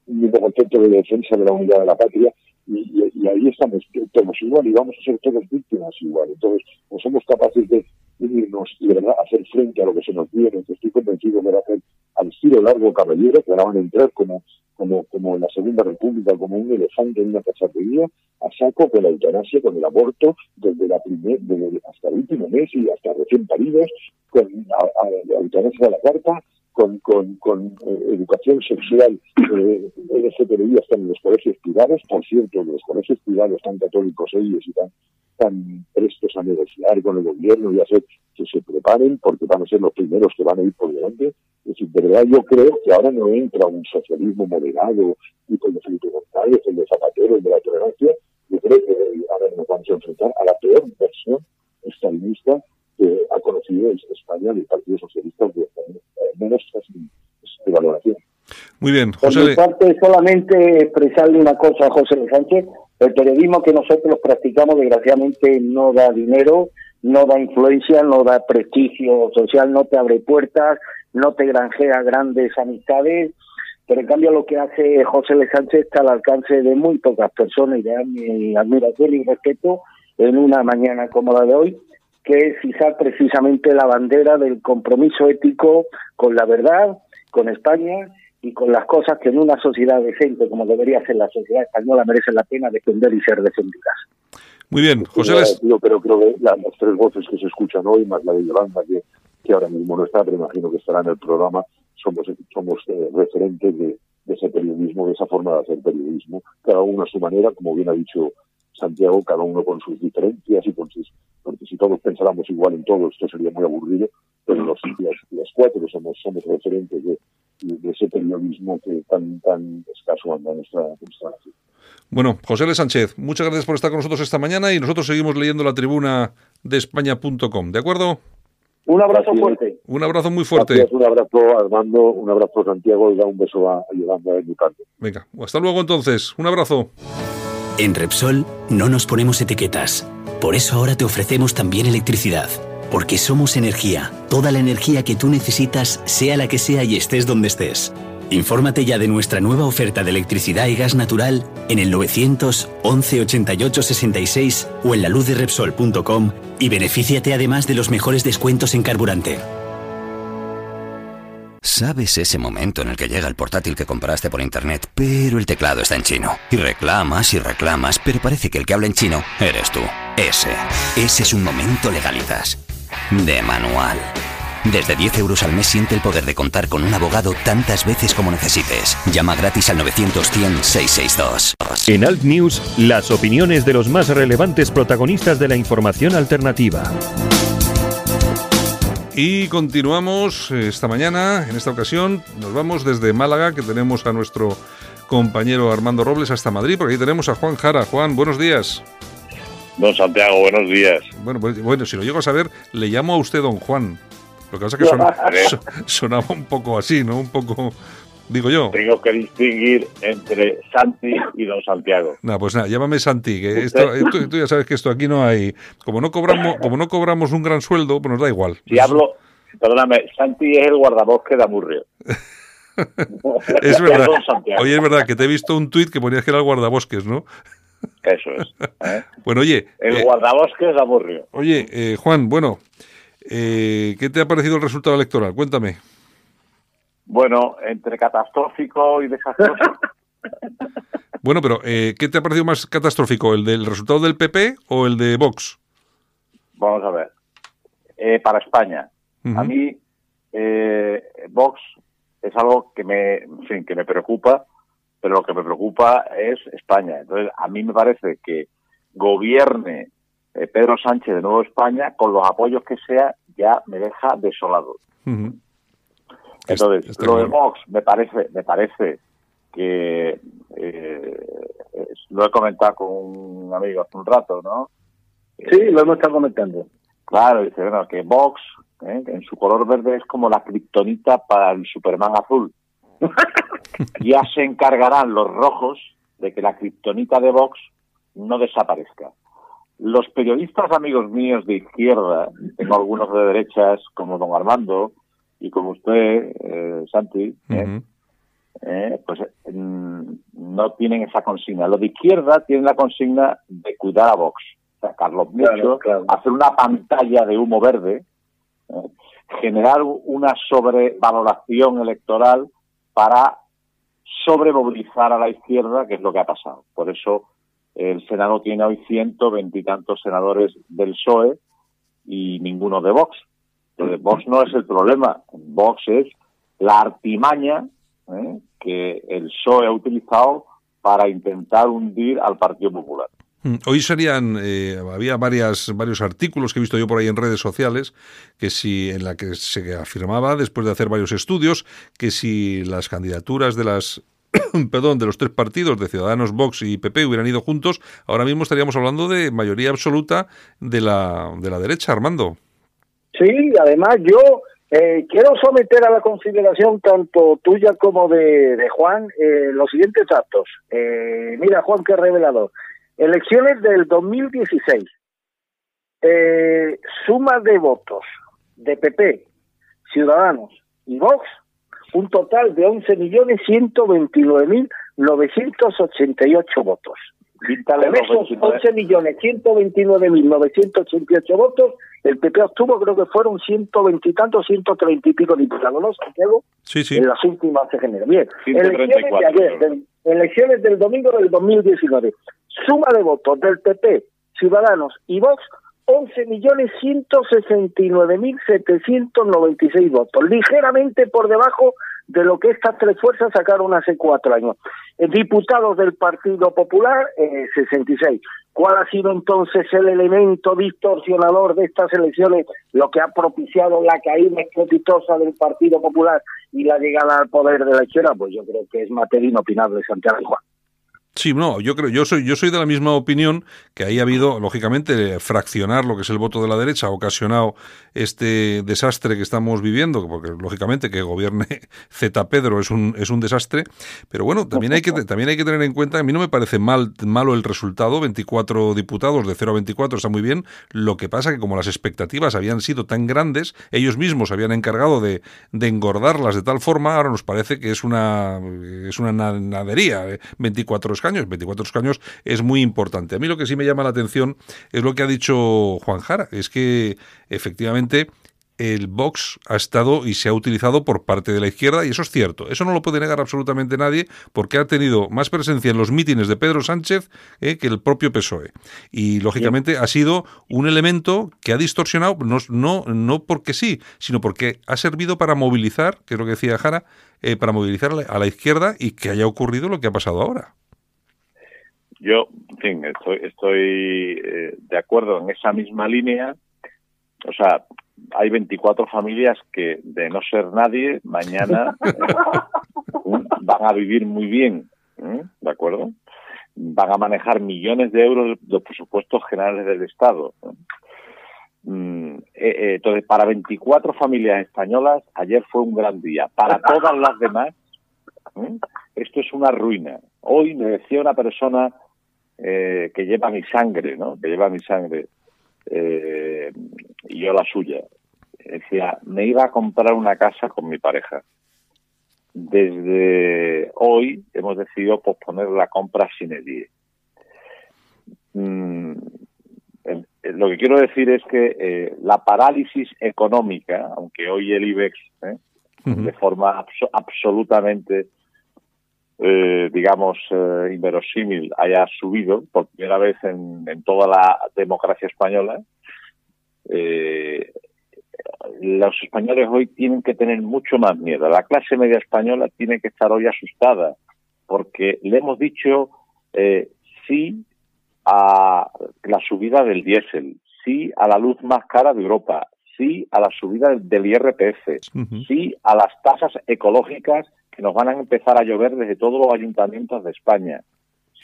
un mismo concepto de defensa de la unidad de la patria. Y, y, y, ahí estamos todos igual y vamos a ser todos víctimas igual. Entonces, no somos capaces de unirnos y de verdad hacer frente a lo que se nos viene, que estoy convencido que va a hacer al estilo largo caballero, que ahora van a entrar como, como, como en la Segunda República, como un elefante en una cacharrería, a saco con la eutanasia, con el aborto, desde la primer, desde hasta el último mes y hasta recién paridos, con a, a, la eutanasia a la carta, con, con, con eh, educación sexual eh, LGTBI hasta en los colegios privados, por cierto, los colegios privados tan católicos ellos y tan, tan prestos a negociar con el gobierno y hacer que se preparen porque van a ser los primeros que van a ir por delante. Es decir, de verdad yo creo que ahora no entra un socialismo moderado tipo el de Felipe el de Zapatero, el de la tolerancia. Yo creo que ahora nos vamos a enfrentar a la peor versión estalinista que ha conocido es España del Partido Socialista, eh, menos de valoración. Muy bien, Por José. mi Le- parte, solamente expresarle una cosa a José Sánchez. El periodismo que nosotros practicamos, desgraciadamente, no da dinero, no da influencia, no da prestigio social, no te abre puertas, no te granjea grandes amistades. Pero en cambio, lo que hace José Luis Sánchez está al alcance de muy pocas personas y de mi admiración y respeto en una mañana como la de hoy, que es izar precisamente la bandera del compromiso ético con la verdad, con España y con las cosas que en una sociedad decente como debería ser la sociedad española merecen la pena defender y ser defendidas. Muy bien, José Yo, Les- yo, pero creo que la- las tres voces que se escuchan hoy, más la de Yolanda, que, que ahora mismo no está, pero imagino que estará en el programa, somos, somos eh, referentes de, de ese periodismo, de esa forma de hacer periodismo, cada uno a su manera, como bien ha dicho Santiago, cada uno con sus diferencias y con sus... Porque si todos pensáramos igual en todo, esto sería muy aburrido, pero los, los, los cuatro somos, somos referentes de, de ese periodismo que tan, tan escaso anda en nuestra, nación. Bueno, José L. Sánchez, muchas gracias por estar con nosotros esta mañana y nosotros seguimos leyendo la tribuna de España.com, ¿de acuerdo? Un abrazo Gracias. fuerte. Un abrazo muy fuerte. Gracias, un abrazo Armando, un abrazo Santiago y da un beso a, a Yolanda de mi parte. Venga, hasta luego entonces. Un abrazo. En Repsol no nos ponemos etiquetas. Por eso ahora te ofrecemos también electricidad. Porque somos energía. Toda la energía que tú necesitas, sea la que sea y estés donde estés. Infórmate ya de nuestra nueva oferta de electricidad y gas natural en el 911 88 66 o en la luz de Repsol.com y benefíciate además de los mejores descuentos en carburante. ¿Sabes ese momento en el que llega el portátil que compraste por internet, pero el teclado está en chino? Y reclamas y reclamas, pero parece que el que habla en chino eres tú. Ese. Ese es un momento legalizas. De manual. Desde 10 euros al mes siente el poder de contar con un abogado tantas veces como necesites. Llama gratis al 900-100-662. En Alt News, las opiniones de los más relevantes protagonistas de la información alternativa. Y continuamos eh, esta mañana, en esta ocasión, nos vamos desde Málaga, que tenemos a nuestro compañero Armando Robles, hasta Madrid, porque ahí tenemos a Juan Jara. Juan, buenos días. Don Santiago, buenos días. Bueno, pues, bueno, si lo llego a saber, le llamo a usted don Juan. Lo que pasa es que sona- so- sonaba un poco así, ¿no? Un poco, digo yo. Tengo que distinguir entre Santi y Don Santiago. Nada, pues nada, llámame Santi, que esto, esto- tú ya sabes que esto aquí no hay, como no cobramos, como no cobramos un gran sueldo, pues nos da igual. Si hablo, perdóname, Santi es el guardabosque de Amurrio. Es verdad. Oye, es verdad que te he visto un tuit que ponías que era el guardabosques, ¿no? Eso es. ¿eh? Bueno, oye, El eh, guardabosques de Amurrio. oye, eh, Juan, bueno, eh, ¿qué te ha parecido el resultado electoral? Cuéntame. Bueno, entre catastrófico y desastroso. Bueno, pero eh, ¿qué te ha parecido más catastrófico, el del resultado del PP o el de Vox? Vamos a ver. Eh, para España, a mí eh, Vox es algo que me, en fin, que me preocupa, pero lo que me preocupa es España. Entonces, a mí me parece que gobierne eh, Pedro Sánchez de nuevo España con los apoyos que sea ya me deja desolado. Entonces, Está lo de. Vox me parece, me parece que eh, lo he comentado con un amigo hace un rato, ¿no? Sí, lo hemos estado comentando. Claro, dice, bueno, que Vox, ¿eh? en su color verde, es como la kriptonita para el Superman azul. ya se encargarán los rojos de que la kriptonita de Vox no desaparezca. Los periodistas amigos míos de izquierda, tengo algunos de derechas, como don Armando, y como usted, eh, Santi, ¿eh? Eh, pues mm, no tienen esa consigna. Los de izquierda tienen la consigna de cuidar a Vox, sacarlos mucho, Claro, claro. hacer una pantalla de humo verde, eh, generar una sobrevaloración electoral para sobremovilizar a la izquierda, que es lo que ha pasado. Por eso el Senado tiene hoy ciento veintitantos senadores del PSOE y ninguno de Vox. Entonces, Vox no es el problema, Vox es la artimaña ¿eh? que el PSOE ha utilizado para intentar hundir al Partido Popular. Mm, Hoy serían, eh, había varias, varios artículos que he visto yo por ahí en redes sociales, que si, en la que se afirmaba, después de hacer varios estudios, que si las candidaturas de las perdón, de los tres partidos, de Ciudadanos, Vox y PP, hubieran ido juntos, ahora mismo estaríamos hablando de mayoría absoluta de la, de la derecha, Armando. Sí, además yo eh, quiero someter a la consideración tanto tuya como de, Juan eh, los siguientes datos. Eh, mira, Juan, qué revelador. Elecciones del 2016. Eh, suma de votos de PP, Ciudadanos y Vox, un total de 11.129.988 votos. Píntale Con esos 29. 11.129.988 votos, el PP obtuvo, creo que fueron 120 y tantos, 130 y pico diputados, ¿no, Santiago? Sí, sí. En las últimas se generan. Bien, 134, elecciones de ayer, del- elecciones del domingo del 2019. Suma de votos del PP, Ciudadanos y Vox, 11.169.796 votos, ligeramente por debajo de lo que estas tres fuerzas sacaron hace cuatro años. Eh, Diputados del Partido Popular, eh, 66. ¿Cuál ha sido entonces el elemento distorsionador de estas elecciones, lo que ha propiciado la caída estrepitosa del Partido Popular y la llegada al poder de la izquierda? Pues yo creo que es materia inopinable, Santiago Juan. Sí, no, yo creo, yo soy, yo soy de la misma opinión que ahí ha habido, lógicamente, fraccionar lo que es el voto de la derecha ha ocasionado este desastre que estamos viviendo, porque lógicamente que gobierne Z Pedro es un, es un desastre, pero bueno, también hay que también hay que tener en cuenta, a mí no me parece mal, malo el resultado, 24 diputados de 0 a 24 está muy bien, lo que pasa que como las expectativas habían sido tan grandes, ellos mismos se habían encargado de, de engordarlas de tal forma, ahora nos parece que es una es una na- nadería, eh, 24 escaños, 24 escaños es muy importante. A mí lo que sí me llama la atención es lo que ha dicho Juan Jara, es que efectivamente el Vox ha estado y se ha utilizado por parte de la izquierda y eso es cierto. Eso no lo puede negar absolutamente nadie porque ha tenido más presencia en los mítines de Pedro Sánchez eh, que el propio PSOE. Y lógicamente ha sido un elemento que ha distorsionado, no, no, no porque sí, sino porque ha servido para movilizar, que es lo que decía Jara, eh, para movilizar a la, a la izquierda y que haya ocurrido lo que ha pasado ahora. Yo, en fin, estoy, estoy eh, de acuerdo en esa misma línea. O sea, hay 24 familias que, de no ser nadie, mañana eh, van a vivir muy bien, ¿eh? ¿de acuerdo? Van a manejar millones de euros de presupuestos generales del Estado. Mm, entonces, para 24 familias españolas, ayer fue un gran día. Para todas las demás, esto es una ruina. Hoy me decía una persona eh, que lleva mi sangre, ¿no? Que lleva mi sangre eh, y yo la suya. Decía, me iba a comprar una casa con mi pareja. Desde hoy hemos decidido posponer la compra sin edie. Mm, lo que quiero decir es que eh, la parálisis económica, aunque hoy el IBEX ¿eh? de forma abso- absolutamente eh, digamos, eh, inverosímil haya subido por primera vez en, en toda la democracia española, eh, los españoles hoy tienen que tener mucho más miedo. La clase media española tiene que estar hoy asustada porque le hemos dicho sí a la subida del diésel, sí a la luz más cara de Europa, sí a la subida del, del IRPF, sí a las tasas ecológicas que nos van a empezar a llover desde todos los ayuntamientos de España,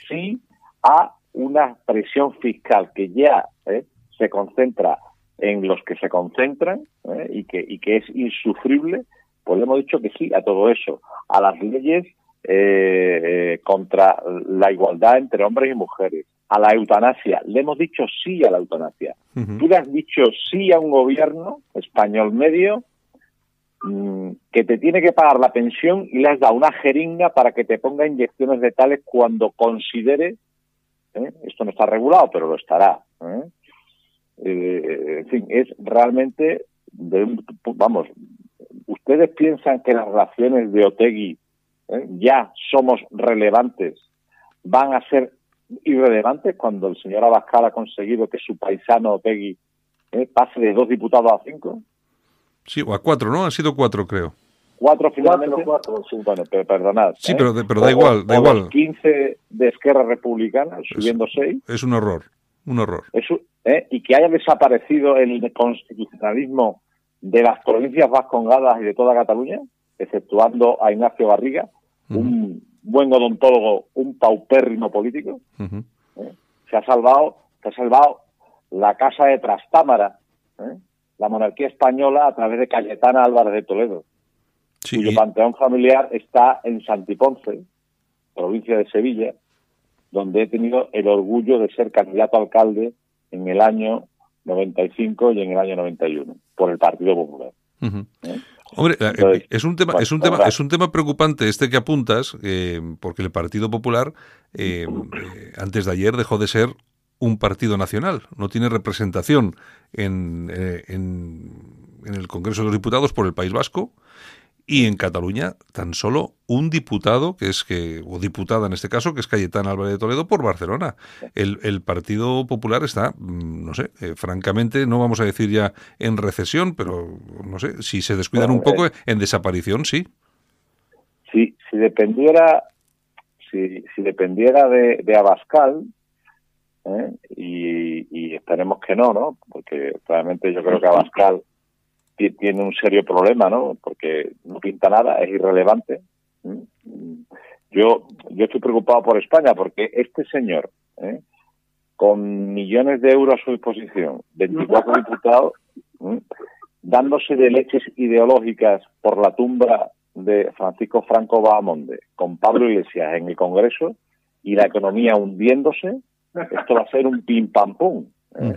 sí a una presión fiscal que ya eh, se concentra en los que se concentran eh, y, que, y que es insufrible, pues le hemos dicho que sí a todo eso, a las leyes eh, eh, contra la igualdad entre hombres y mujeres, a la eutanasia, le hemos dicho sí a la eutanasia. Tú le has dicho sí a un gobierno español medio mm, que te tiene que pagar la pensión y le has dado una jeringa para que te ponga inyecciones letales cuando considere, ¿eh? esto no está regulado, pero lo estará. ¿eh? Eh, en fin, es realmente, de vamos, ¿ustedes piensan que las relaciones de Otegui ¿eh? ya somos relevantes? ¿Van a ser irrelevantes cuando el señor Abascal ha conseguido que su paisano Otegui pase de dos diputados a cinco? Sí, o a cuatro, ¿no? Han sido cuatro, creo. Cuatro finalmente. Sí, bueno, pero perdonad. Sí, ¿eh? pero, de- pero da O- igual, da o igual. los 15 de Esquerra Republicana, subiendo seis. Es un horror, un horror. ¿eh? y que haya desaparecido el constitucionalismo de las provincias vascongadas y de toda Cataluña, exceptuando a Ignacio Barriga, un buen odontólogo, un paupérrimo político, ¿eh? se ha salvado, se ha salvado la casa de Trastámara, ¿eh? La monarquía española a través de Cayetana Álvarez de Toledo, Sí, cuyo panteón familiar está en Santiponce, provincia de Sevilla, donde he tenido el orgullo de ser candidato a alcalde en el año 95 y en el año 91 por el Partido Popular. Ujú. Hombre, eh, Entonces, es un tema, bueno, es un tema, es un tema preocupante este que apuntas, eh, porque el Partido Popular eh, eh, antes de ayer dejó de ser un partido nacional, no tiene representación en, eh, en, en el Congreso de los Diputados por el País Vasco y en Cataluña tan solo un diputado que es que o diputada en este caso que es Cayetana Álvarez de Toledo por Barcelona. El, el Partido Popular está, mm, no sé, eh, francamente no vamos a decir ya en recesión, pero no sé si se descuidan Bueno, un poco eh, en desaparición, sí. Si, si dependiera si, si dependiera de, de Abascal, ¿eh? y, y esperemos que no, ¿no? Porque realmente yo creo que Abascal ti- tiene un serio problema, ¿no? Porque no pinta nada, es irrelevante. ¿eh? Yo, yo estoy preocupado por España porque este señor, ¿eh? con millones de euros a su disposición, 24 diputados, ¿eh? dándose de leches ideológicas por la tumba de Francisco Franco Bahamonde con Pablo Iglesias en el Congreso y la economía hundiéndose, esto va a ser un pim pam pum. ¿eh?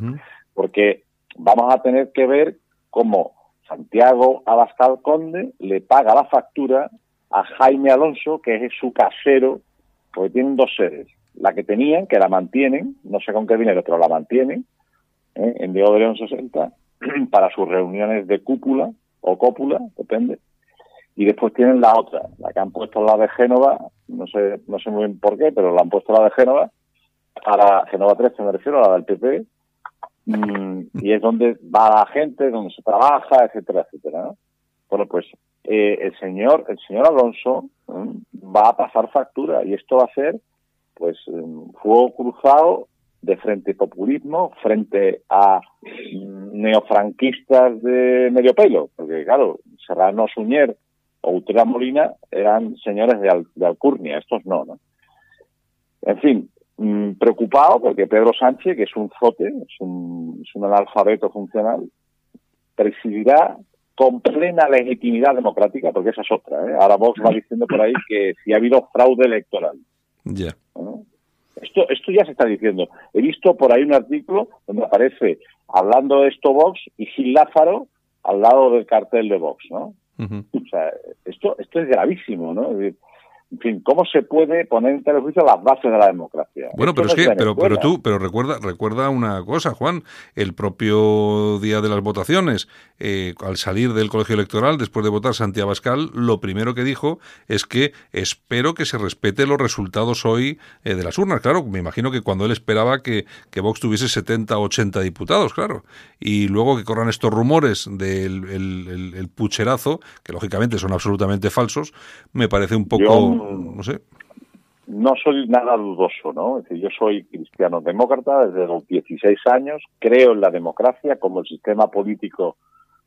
Porque vamos a tener que ver cómo Santiago Abascal Conde le paga la factura a Jaime Alonso, que es su casero, porque tienen dos sedes. La que tenían, que la mantienen, no sé con qué dinero, pero la mantienen, ¿eh? en Diego de León 60, para sus reuniones de cúpula o cópula, depende. Y después tienen la otra, la que han puesto la de Génova, no sé, no sé muy bien por qué, pero la han puesto la de Génova, para Génova 13 me refiero, a la del PP, mm, y es donde va la gente, donde se trabaja, etcétera, etcétera. ¿no? Bueno, pues eh, el señor, el señor Alonso mm, va a pasar factura y esto va a ser, pues, fuego cruzado de frente populismo frente a mm, neofranquistas de medio pelo, porque claro, Serrano Suñer o Utrera Molina eran señores de, Al- de Alcurnia, estos no, ¿no? En fin, mm, preocupado porque Pedro Sánchez, que es un zote, es un, es un analfabeto funcional, presidirá con plena legitimidad democrática, porque esa es otra. ¿eh? Ahora Vox va diciendo por ahí que si ha habido fraude electoral. Ya. ¿no? Esto, esto ya se está diciendo. He visto por ahí un artículo donde aparece hablando de esto Vox y Gil Lázaro al lado del cartel de Vox, ¿no? O sea, esto, esto es gravísimo, ¿no? Es decir, En fin, ¿cómo se puede poner en telejuicio las bases de la democracia? Bueno, Esto pero no es que, pero, pero tú, pero recuerda, recuerda una cosa, Juan, el propio día de las votaciones, eh, al salir del colegio electoral, después de votar Santiago Abascal, lo primero que dijo es que espero que se respete los resultados hoy eh, de las urnas. Claro, me imagino que cuando él esperaba que, que Vox tuviese 70 o 80 diputados, claro. Y luego que corran estos rumores del el, el- el pucherazo, que lógicamente son absolutamente falsos, me parece un poco, Yo- no sé. no soy nada dudoso, ¿no? Es decir, yo soy cristiano demócrata desde los 16 años, creo en la democracia como el sistema político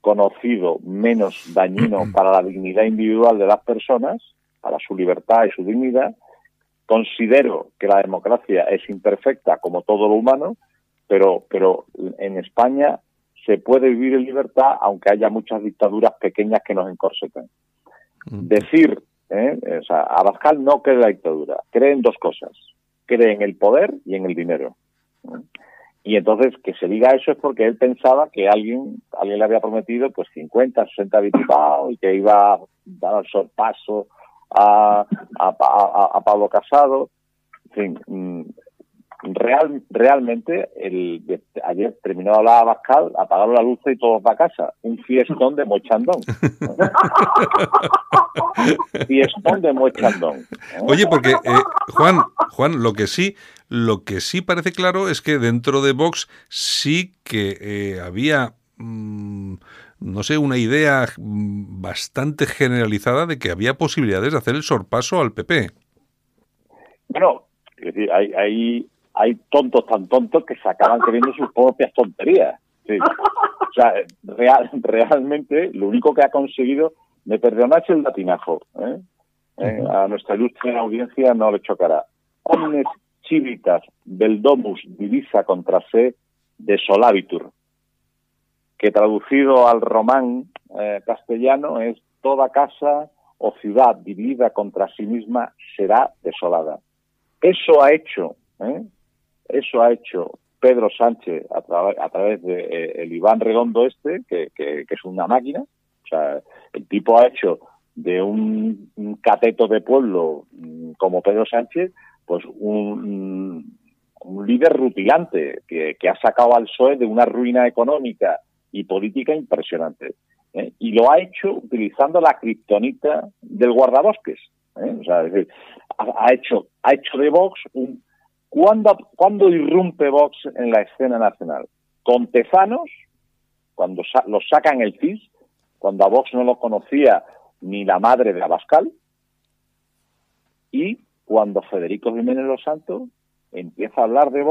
conocido menos dañino para la dignidad individual de las personas, para su libertad y su dignidad. Considero que la democracia es imperfecta como todo lo humano, pero, pero en España se puede vivir en libertad aunque haya muchas dictaduras pequeñas que nos encorsetan. Decir, ¿eh? o sea, Abascal no cree en la dictadura, cree en dos cosas, cree en el poder y en el dinero. ¿eh? Y entonces que se diga eso es porque él pensaba que alguien, alguien le había prometido pues 50, 60 diputados y que iba a dar el sorpaso a, a, a- a Pablo Casado. En fin, mm, real, realmente el, de- ayer terminó de hablar Abascal, apagaron la luz y todos va a casa. Un fiestón de mochandón. fiestón de mochandón. ¿eh? Oye, porque eh, Juan, Juan, lo que sí, lo que sí parece claro es que dentro de Vox sí que eh, había, mm, no sé, una idea mm, bastante generalizada de que había posibilidades de hacer el sorpaso al PP. Bueno, es decir, hay, hay, hay tontos tan tontos que se acaban creyendo sus propias tonterías. Sí. O sea, real, realmente lo único que ha conseguido, me perdonáis el latinajo, ¿eh? Eh, a nuestra ilustre audiencia no le chocará. Omnes civitas del domus divisa contra se de solabitur. que traducido al román eh, castellano es toda casa o ciudad dividida contra sí misma será desolada. Eso ha hecho, ¿eh? Eso ha hecho Pedro Sánchez a, tra- a través de eh, el Iván Redondo este, que, es una máquina. O sea, el tipo ha hecho de un, cateto de pueblo mm, como Pedro Sánchez, pues un, un líder rutilante que, que ha sacado al PSOE de una ruina económica y política impresionante. ¿eh? Y lo ha hecho utilizando la kriptonita del guardabosques. ¿eh? O sea, es decir, ha, ha hecho, ha hecho de Vox un... ¿Cuándo, ¿Cuándo irrumpe Vox en la escena nacional? Con Tezanos, cuando sa- lo sacan el CIS, cuando a Vox no lo conocía ni la madre de Abascal, y cuando Federico Jiménez Los Santos empieza a hablar de Vox